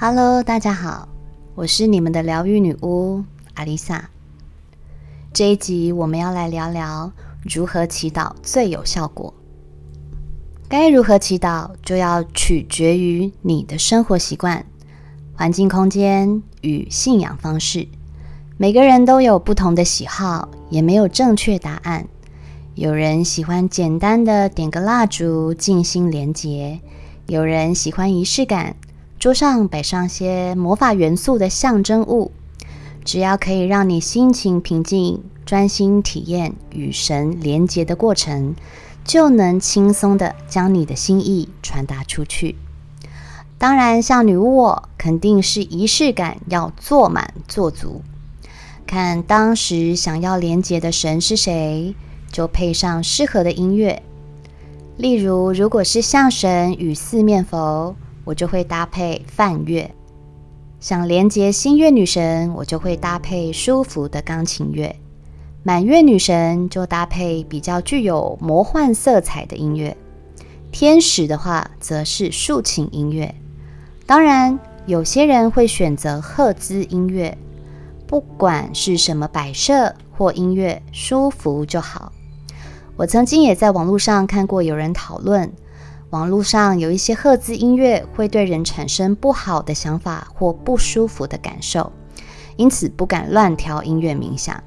Hello，大家好，我是你们的疗愈女巫阿丽萨。这一集我们要来聊聊如何祈祷最有效果。该如何祈祷，就要取决于你的生活习惯、环境空间与信仰方式。每个人都有不同的喜好，也没有正确答案。有人喜欢简单的点个蜡烛，静心连结；有人喜欢仪式感。桌上摆上些魔法元素的象征物，只要可以让你心情平静、专心体验与神连结的过程，就能轻松的将你的心意传达出去。当然，像女巫我，肯定是仪式感要做满做足。看当时想要连结的神是谁，就配上适合的音乐。例如，如果是象神与四面佛。我就会搭配梵乐，想连接新月女神，我就会搭配舒服的钢琴乐；满月女神就搭配比较具有魔幻色彩的音乐；天使的话则是竖琴音乐。当然，有些人会选择赫兹音乐，不管是什么摆设或音乐，舒服就好。我曾经也在网络上看过有人讨论。网络上有一些赫兹音乐会对人产生不好的想法或不舒服的感受，因此不敢乱调音乐冥想。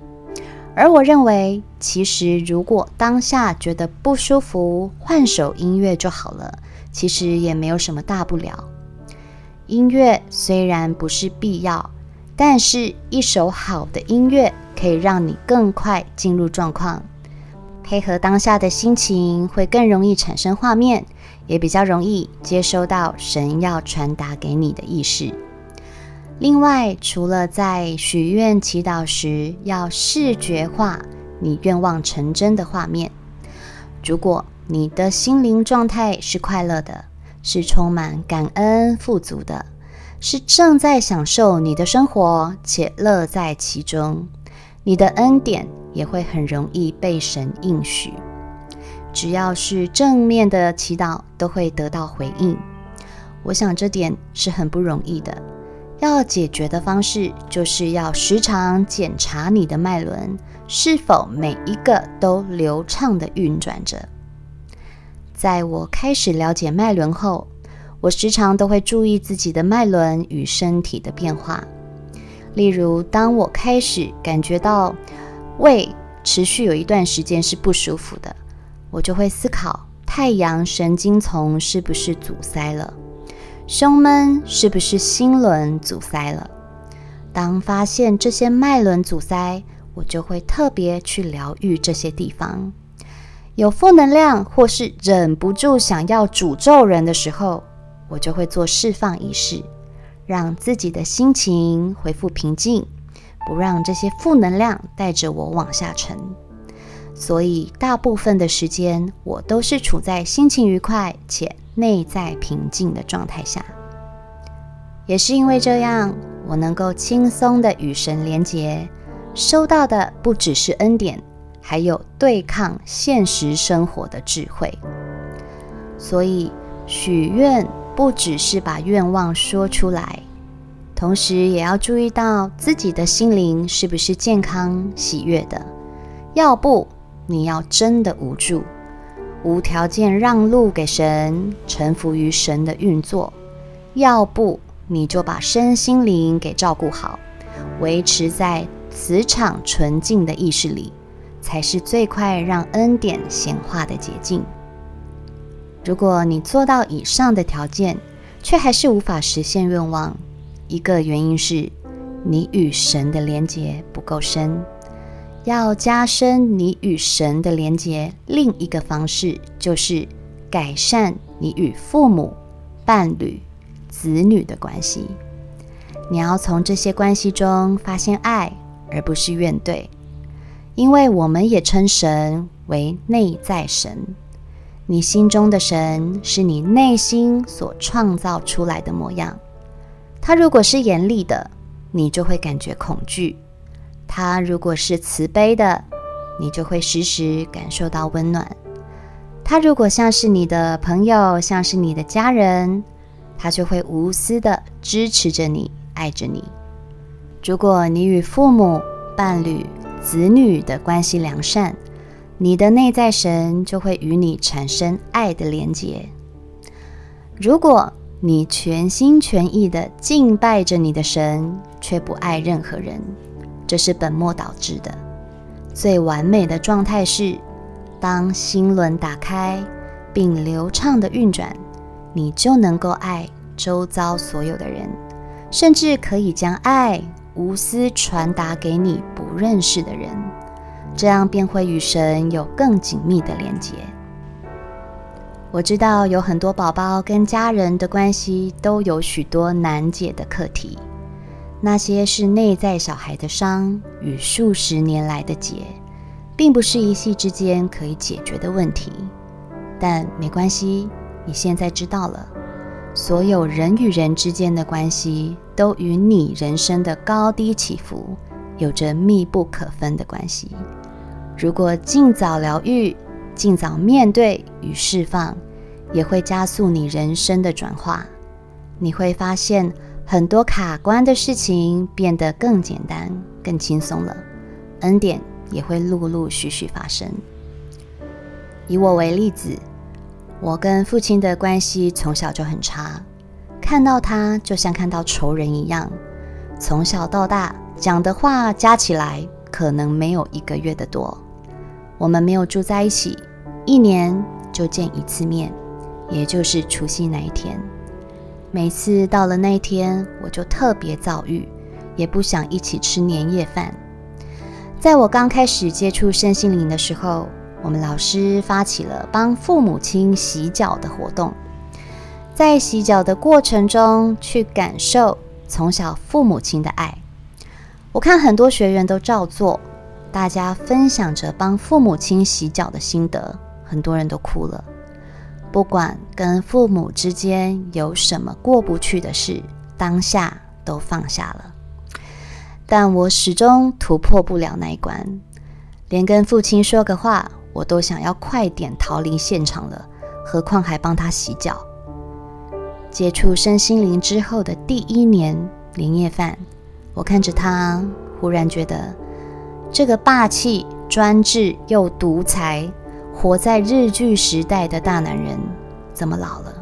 而我认为，其实如果当下觉得不舒服，换首音乐就好了，其实也没有什么大不了。音乐虽然不是必要，但是一首好的音乐可以让你更快进入状况，配合当下的心情，会更容易产生画面。也比较容易接收到神要传达给你的意识。另外，除了在许愿祈祷时要视觉化你愿望成真的画面，如果你的心灵状态是快乐的，是充满感恩富足的，是正在享受你的生活且乐在其中，你的恩典也会很容易被神应许。只要是正面的祈祷，都会得到回应。我想这点是很不容易的。要解决的方式，就是要时常检查你的脉轮是否每一个都流畅的运转着。在我开始了解脉轮后，我时常都会注意自己的脉轮与身体的变化。例如，当我开始感觉到胃持续有一段时间是不舒服的。我就会思考太阳神经丛是不是阻塞了，胸闷是不是心轮阻塞了。当发现这些脉轮阻塞，我就会特别去疗愈这些地方。有负能量或是忍不住想要诅咒人的时候，我就会做释放仪式，让自己的心情恢复平静，不让这些负能量带着我往下沉。所以，大部分的时间我都是处在心情愉快且内在平静的状态下。也是因为这样，我能够轻松的与神连结，收到的不只是恩典，还有对抗现实生活的智慧。所以，许愿不只是把愿望说出来，同时也要注意到自己的心灵是不是健康喜悦的，要不。你要真的无助，无条件让路给神，臣服于神的运作；要不，你就把身心灵给照顾好，维持在磁场纯净的意识里，才是最快让恩典显化的捷径。如果你做到以上的条件，却还是无法实现愿望，一个原因是你与神的连结不够深。要加深你与神的连结，另一个方式就是改善你与父母、伴侣、子女的关系。你要从这些关系中发现爱，而不是怨怼。因为我们也称神为内在神。你心中的神是你内心所创造出来的模样。他如果是严厉的，你就会感觉恐惧。他如果是慈悲的，你就会时时感受到温暖；他如果像是你的朋友，像是你的家人，他就会无私的支持着你，爱着你。如果你与父母、伴侣、子女的关系良善，你的内在神就会与你产生爱的连结。如果你全心全意的敬拜着你的神，却不爱任何人，这是本末倒置的。最完美的状态是，当心轮打开并流畅的运转。你就能够爱周遭所有的人，甚至可以将爱无私传达给你不认识的人，这样便会与神有更紧密的连接。我知道有很多宝宝跟家人的关系都有许多难解的课题，那些是内在小孩的伤与数十年来的结，并不是一夕之间可以解决的问题，但没关系。你现在知道了，所有人与人之间的关系都与你人生的高低起伏有着密不可分的关系。如果尽早疗愈、尽早面对与释放，也会加速你人生的转化。你会发现很多卡关的事情变得更简单、更轻松了，恩典也会陆陆续续发生。以我为例子。我跟父亲的关系从小就很差，看到他就像看到仇人一样。从小到大讲的话加起来可能没有一个月的多。我们没有住在一起，一年就见一次面，也就是除夕那一天。每次到了那一天，我就特别躁郁，也不想一起吃年夜饭。在我刚开始接触身心灵的时候。我们老师发起了帮父母亲洗脚的活动，在洗脚的过程中，去感受从小父母亲的爱。我看很多学员都照做，大家分享着帮父母亲洗脚的心得，很多人都哭了。不管跟父母之间有什么过不去的事，当下都放下了。但我始终突破不了那一关，连跟父亲说个话。我都想要快点逃离现场了，何况还帮他洗脚。接触身心灵之后的第一年年夜饭，我看着他，忽然觉得这个霸气、专制又独裁、活在日剧时代的大男人，怎么老了？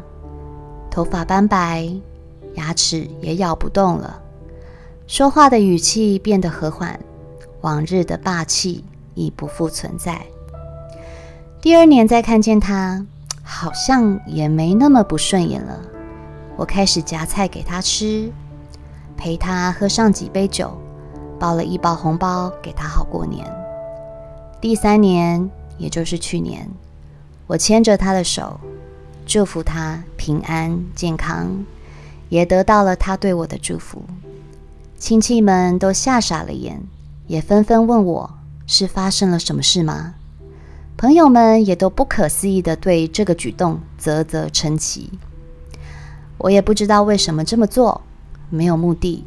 头发斑白，牙齿也咬不动了，说话的语气变得和缓，往日的霸气已不复存在。第二年再看见他，好像也没那么不顺眼了。我开始夹菜给他吃，陪他喝上几杯酒，包了一包红包给他好过年。第三年，也就是去年，我牵着他的手，祝福他平安健康，也得到了他对我的祝福。亲戚们都吓傻了眼，也纷纷问我是发生了什么事吗？朋友们也都不可思议地对这个举动啧啧称奇。我也不知道为什么这么做，没有目的，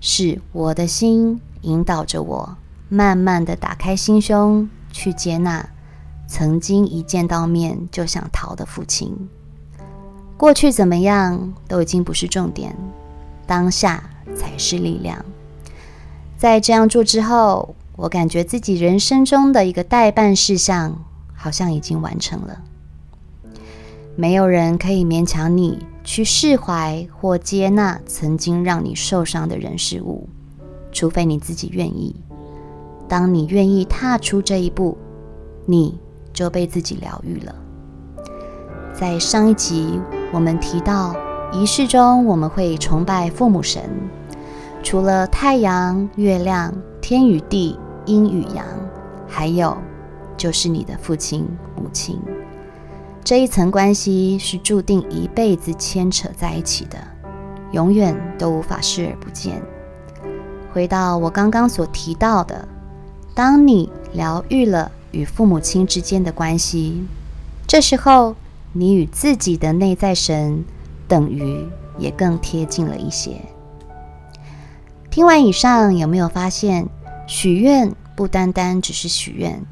是我的心引导着我，慢慢地打开心胸，去接纳曾经一见到面就想逃的父亲。过去怎么样都已经不是重点，当下才是力量。在这样做之后，我感觉自己人生中的一个代办事项。好像已经完成了。没有人可以勉强你去释怀或接纳曾经让你受伤的人事物，除非你自己愿意。当你愿意踏出这一步，你就被自己疗愈了。在上一集我们提到，仪式中我们会崇拜父母神，除了太阳、月亮、天与地、阴与阳，还有。就是你的父亲、母亲，这一层关系是注定一辈子牵扯在一起的，永远都无法视而不见。回到我刚刚所提到的，当你疗愈了与父母亲之间的关系，这时候你与自己的内在神等于也更贴近了一些。听完以上，有没有发现许愿不单单只是许愿？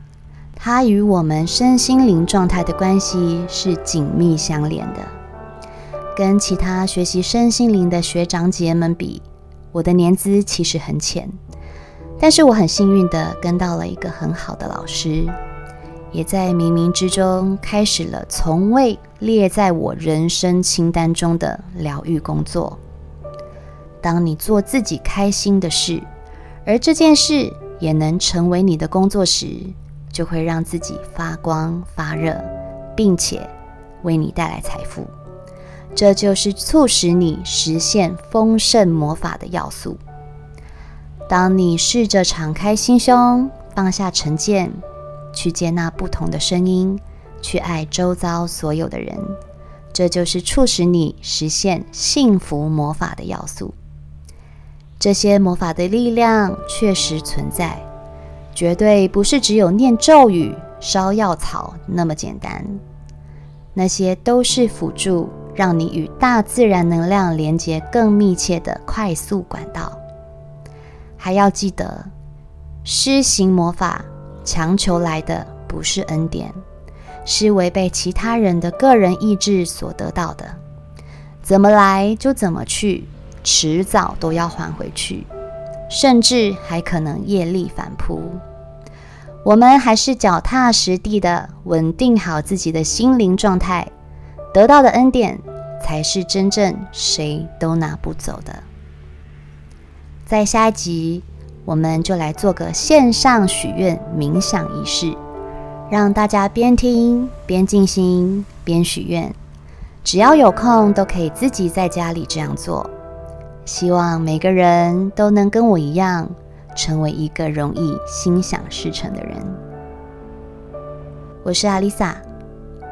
它与我们身心灵状态的关系是紧密相连的。跟其他学习身心灵的学长姐们比，我的年资其实很浅。但是我很幸运的跟到了一个很好的老师，也在冥冥之中开始了从未列在我人生清单中的疗愈工作。当你做自己开心的事，而这件事也能成为你的工作时，就会让自己发光发热，并且为你带来财富。这就是促使你实现丰盛魔法的要素。当你试着敞开心胸，放下成见，去接纳不同的声音，去爱周遭所有的人，这就是促使你实现幸福魔法的要素。这些魔法的力量确实存在，绝对不是只有念咒语、烧药草那么简单。那些都是辅助，让你与大自然能量连接更密切的快速管道。还要记得，施行魔法强求来的不是恩典，是违背其他人的个人意志所得到的。怎么来就怎么去，迟早都要还回去，甚至还可能业力反扑。我们还是脚踏实地的稳定好自己的心灵状态，得到的恩典才是真正谁都拿不走的。在下一集，我们就来做个线上许愿冥想仪式，让大家边听边静心边许愿。只要有空，都可以自己在家里这样做。希望每个人都能跟我一样，成为一个容易心想事成的人。我是阿丽萨，